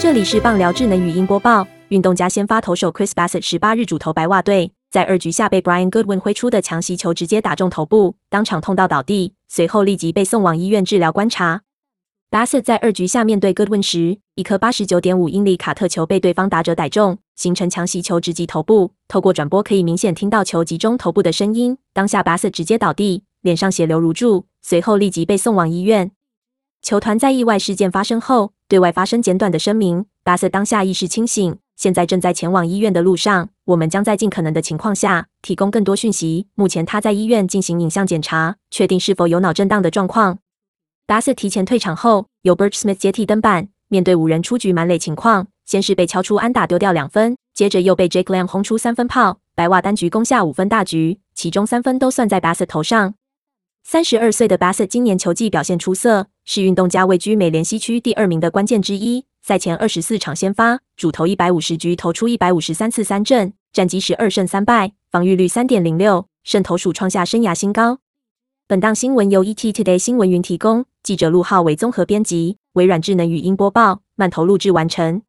这里是棒聊智能语音播报。运动家先发投手 Chris Bassett 十八日主投白袜队，在二局下被 Brian Goodwin 挥出的强袭球直接打中头部，当场痛到倒地，随后立即被送往医院治疗观察。Bassett 在二局下面对 Goodwin 时，一颗八十九点五英里卡特球被对方打者逮中，形成强袭球直击头部。透过转播可以明显听到球击中头部的声音。当下 Bassett 直接倒地，脸上血流如注，随后立即被送往医院。球团在意外事件发生后。对外发生简短的声明。巴瑟当下意识清醒，现在正在前往医院的路上。我们将在尽可能的情况下提供更多讯息。目前他在医院进行影像检查，确定是否有脑震荡的状况。巴瑟提前退场后，由 Birch Smith 接替登板。面对五人出局满垒情况，先是被敲出安打丢掉两分，接着又被 Jake Lamb 轰出三分炮。白袜单局攻下五分大局，其中三分都算在巴瑟头上。三十二岁的巴瑟今年球技表现出色，是运动家位居美联西区第二名的关键之一。赛前二十四场先发，主投一百五十局，投出一百五十三次三振，战绩十二胜三败，防御率三点零六，胜投数创下生涯新高。本档新闻由 ET Today 新闻云提供，记者陆浩为综合编辑，微软智能语音播报，慢投录制完成。